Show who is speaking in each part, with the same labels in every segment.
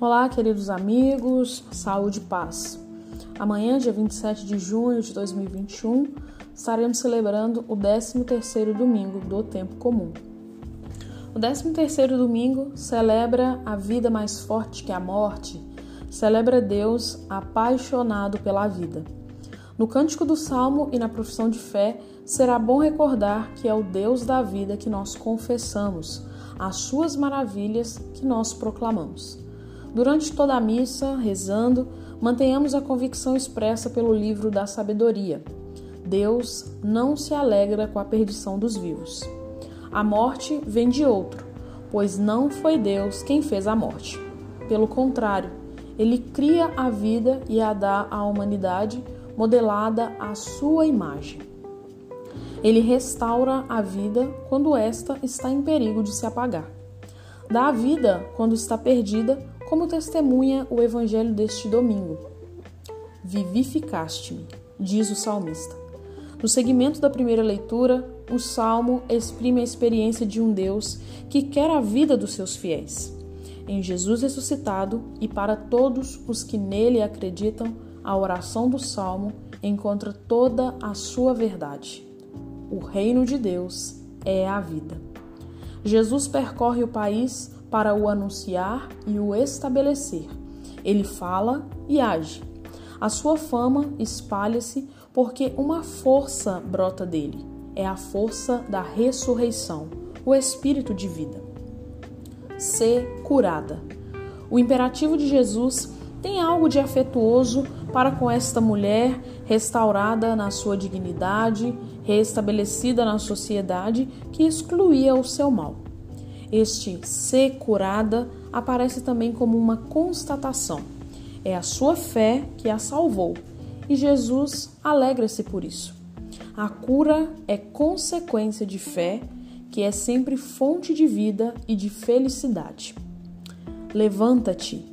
Speaker 1: Olá, queridos amigos, saúde e paz. Amanhã, dia 27 de junho de 2021, estaremos celebrando o 13º domingo do tempo comum. O 13º domingo celebra a vida mais forte que a morte, celebra Deus apaixonado pela vida. No cântico do Salmo e na profissão de fé, será bom recordar que é o Deus da vida que nós confessamos, as suas maravilhas que nós proclamamos. Durante toda a missa, rezando, mantenhamos a convicção expressa pelo livro da sabedoria. Deus não se alegra com a perdição dos vivos. A morte vem de outro, pois não foi Deus quem fez a morte. Pelo contrário, ele cria a vida e a dá à humanidade, modelada à sua imagem. Ele restaura a vida quando esta está em perigo de se apagar. Dá a vida quando está perdida como testemunha o evangelho deste domingo. Vivificaste-me, diz o salmista. No segmento da primeira leitura, o salmo exprime a experiência de um Deus que quer a vida dos seus fiéis. Em Jesus ressuscitado e para todos os que nele acreditam, a oração do salmo encontra toda a sua verdade. O reino de Deus é a vida. Jesus percorre o país para o anunciar e o estabelecer. Ele fala e age. A sua fama espalha-se porque uma força brota dele. É a força da ressurreição, o espírito de vida. Ser curada. O imperativo de Jesus tem algo de afetuoso para com esta mulher restaurada na sua dignidade, restabelecida na sociedade que excluía o seu mal. Este ser curada aparece também como uma constatação. É a sua fé que a salvou e Jesus alegra-se por isso. A cura é consequência de fé, que é sempre fonte de vida e de felicidade. Levanta-te,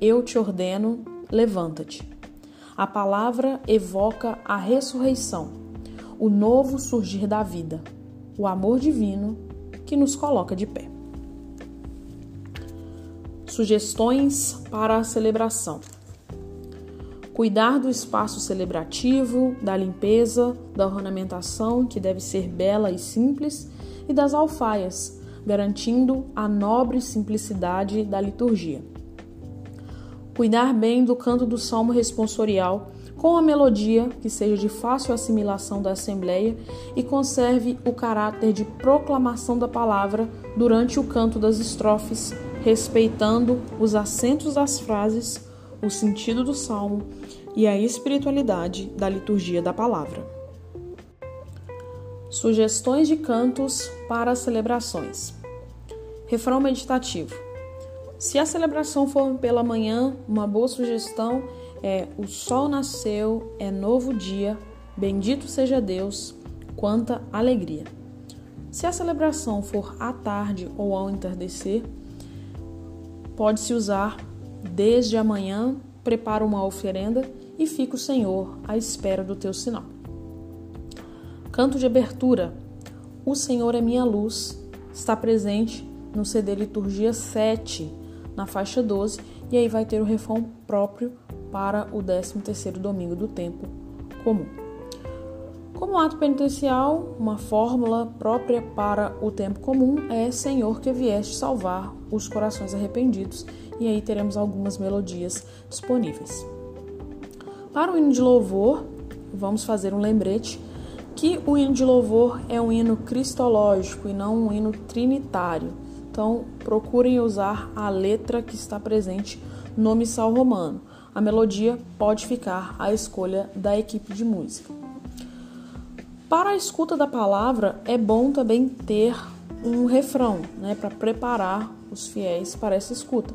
Speaker 1: eu te ordeno, levanta-te. A palavra evoca a ressurreição, o novo surgir da vida, o amor divino que nos coloca de pé. Sugestões para a celebração: cuidar do espaço celebrativo, da limpeza, da ornamentação, que deve ser bela e simples, e das alfaias, garantindo a nobre simplicidade da liturgia. Cuidar bem do canto do salmo responsorial, com a melodia que seja de fácil assimilação da Assembleia e conserve o caráter de proclamação da palavra durante o canto das estrofes respeitando os acentos das frases, o sentido do salmo e a espiritualidade da liturgia da palavra. Sugestões de cantos para celebrações. Refrão meditativo. Se a celebração for pela manhã, uma boa sugestão é: O sol nasceu, é novo dia, bendito seja Deus, quanta alegria. Se a celebração for à tarde ou ao entardecer, Pode-se usar desde amanhã, prepara uma oferenda e fica o Senhor à espera do teu sinal. Canto de abertura. O Senhor é minha luz. Está presente no CD Liturgia 7, na faixa 12, e aí vai ter o refrão próprio para o 13º domingo do tempo comum. Como ato penitencial, uma fórmula própria para o tempo comum é Senhor que vieste salvar os corações arrependidos, e aí teremos algumas melodias disponíveis. Para o hino de louvor, vamos fazer um lembrete que o hino de louvor é um hino cristológico e não um hino trinitário. Então, procurem usar a letra que está presente no missal romano. A melodia pode ficar à escolha da equipe de música. Para a escuta da palavra, é bom também ter um refrão, né, para preparar os fiéis para essa escuta.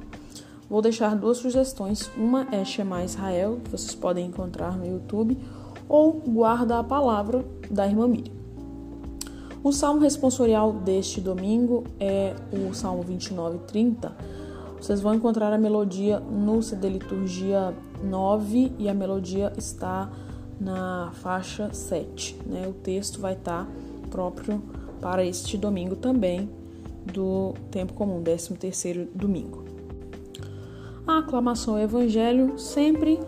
Speaker 1: Vou deixar duas sugestões. Uma é Shema Israel, que vocês podem encontrar no YouTube, ou Guarda a Palavra, da irmã Miriam. O salmo responsorial deste domingo é o Salmo 29 e 30. Vocês vão encontrar a melodia no CD Liturgia 9 e a melodia está na faixa 7. Né? O texto vai estar tá próprio para este domingo também, do tempo comum, 13 terceiro domingo. A aclamação ao evangelho sempre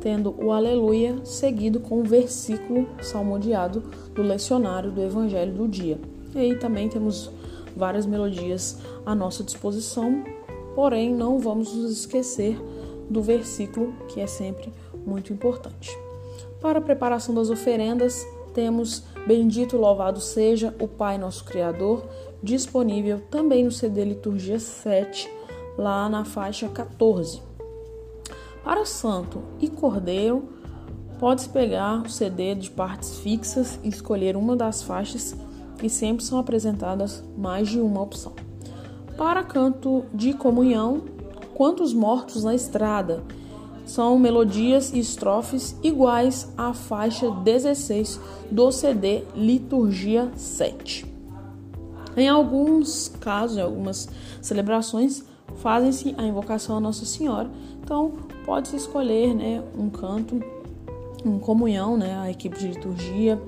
Speaker 1: tendo o aleluia seguido com o versículo salmodiado do lecionário do evangelho do dia. E aí também temos várias melodias à nossa disposição, porém não vamos nos esquecer do versículo, que é sempre muito importante. Para a preparação das oferendas, temos Bendito louvado seja o Pai nosso Criador, disponível também no CD Liturgia 7, lá na faixa 14. Para Santo e Cordeiro, pode pegar o CD de partes fixas e escolher uma das faixas e sempre são apresentadas mais de uma opção. Para canto de comunhão, quantos mortos na estrada? São melodias e estrofes iguais à faixa 16 do CD Liturgia 7. Em alguns casos, em algumas celebrações, fazem-se a invocação a Nossa Senhora. Então, pode-se escolher né, um canto, em comunhão, né, a equipe de liturgia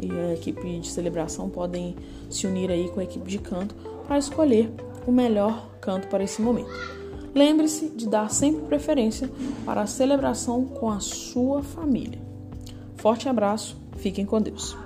Speaker 1: e a equipe de celebração podem se unir aí com a equipe de canto para escolher o melhor canto para esse momento. Lembre-se de dar sempre preferência para a celebração com a sua família. Forte abraço, fiquem com Deus.